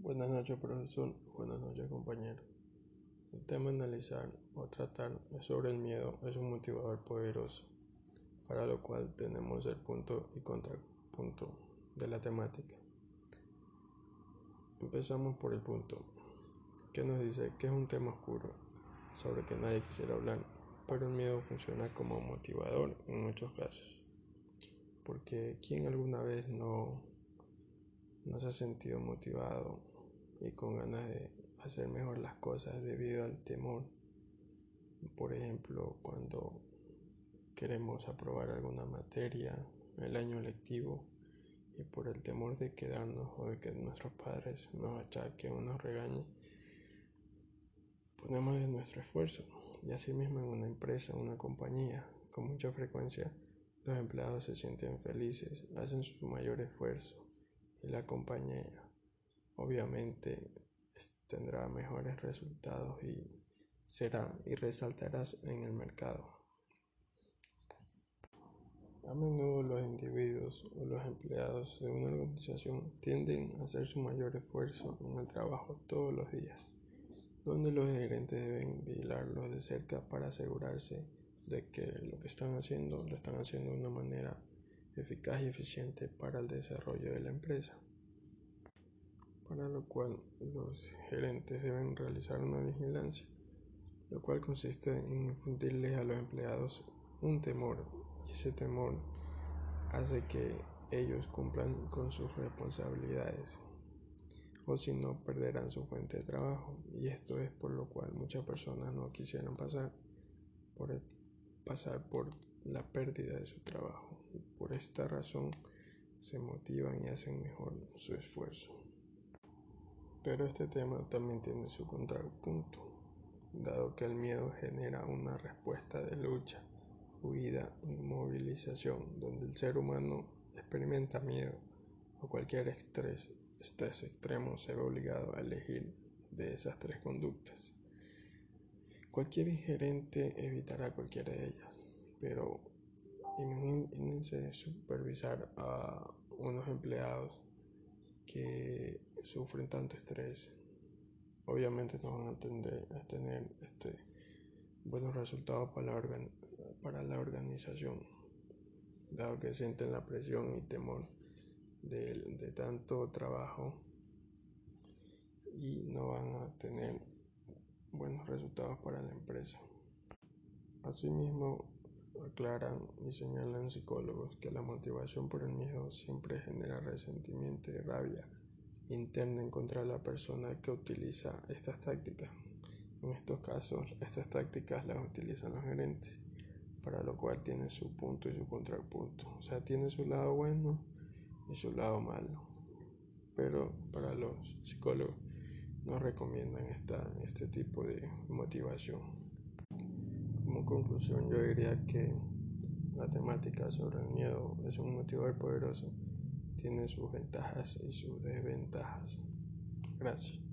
Buenas noches, profesor. Buenas noches, compañero. El tema a analizar o tratar sobre el miedo. Es un motivador poderoso, para lo cual tenemos el punto y contrapunto de la temática. Empezamos por el punto, que nos dice que es un tema oscuro, sobre que nadie quisiera hablar, pero el miedo funciona como motivador en muchos casos. Porque ¿quién alguna vez no no se ha sentido motivado y con ganas de hacer mejor las cosas debido al temor. Por ejemplo, cuando queremos aprobar alguna materia, el año lectivo, y por el temor de quedarnos o de que nuestros padres nos achaquen o nos regañen, ponemos de nuestro esfuerzo. Y asimismo en una empresa, una compañía, con mucha frecuencia, los empleados se sienten felices, hacen su mayor esfuerzo y la compañía obviamente tendrá mejores resultados y será y resaltará en el mercado. A menudo los individuos o los empleados de una organización tienden a hacer su mayor esfuerzo en el trabajo todos los días, donde los gerentes deben vigilarlos de cerca para asegurarse de que lo que están haciendo lo están haciendo de una manera eficaz y eficiente para el desarrollo de la empresa, para lo cual los gerentes deben realizar una vigilancia, lo cual consiste en infundirles a los empleados un temor y ese temor hace que ellos cumplan con sus responsabilidades o si no perderán su fuente de trabajo y esto es por lo cual muchas personas no quisieran pasar por pasar por la pérdida de su trabajo. Por esta razón se motivan y hacen mejor su esfuerzo. Pero este tema también tiene su contrapunto, dado que el miedo genera una respuesta de lucha, huida, inmovilización, donde el ser humano experimenta miedo o cualquier estrés, extremo se ve obligado a elegir de esas tres conductas. Cualquier gerente evitará cualquiera de ellas, pero imagínense supervisar a unos empleados que sufren tanto estrés. Obviamente no van a, tener, a tener este, buenos resultados para la, para la organización, dado que sienten la presión y temor de, de tanto trabajo y no van a tener buenos resultados para la empresa. Asimismo, aclaran y señalan psicólogos que la motivación por el miedo siempre genera resentimiento y rabia interna en contra de la persona que utiliza estas tácticas. En estos casos, estas tácticas las utilizan los gerentes, para lo cual tiene su punto y su contrapunto. O sea, tiene su lado bueno y su lado malo. Pero para los psicólogos no recomiendan esta, este tipo de motivación. Como conclusión, yo diría que la temática sobre el miedo es un motivador poderoso, tiene sus ventajas y sus desventajas. Gracias.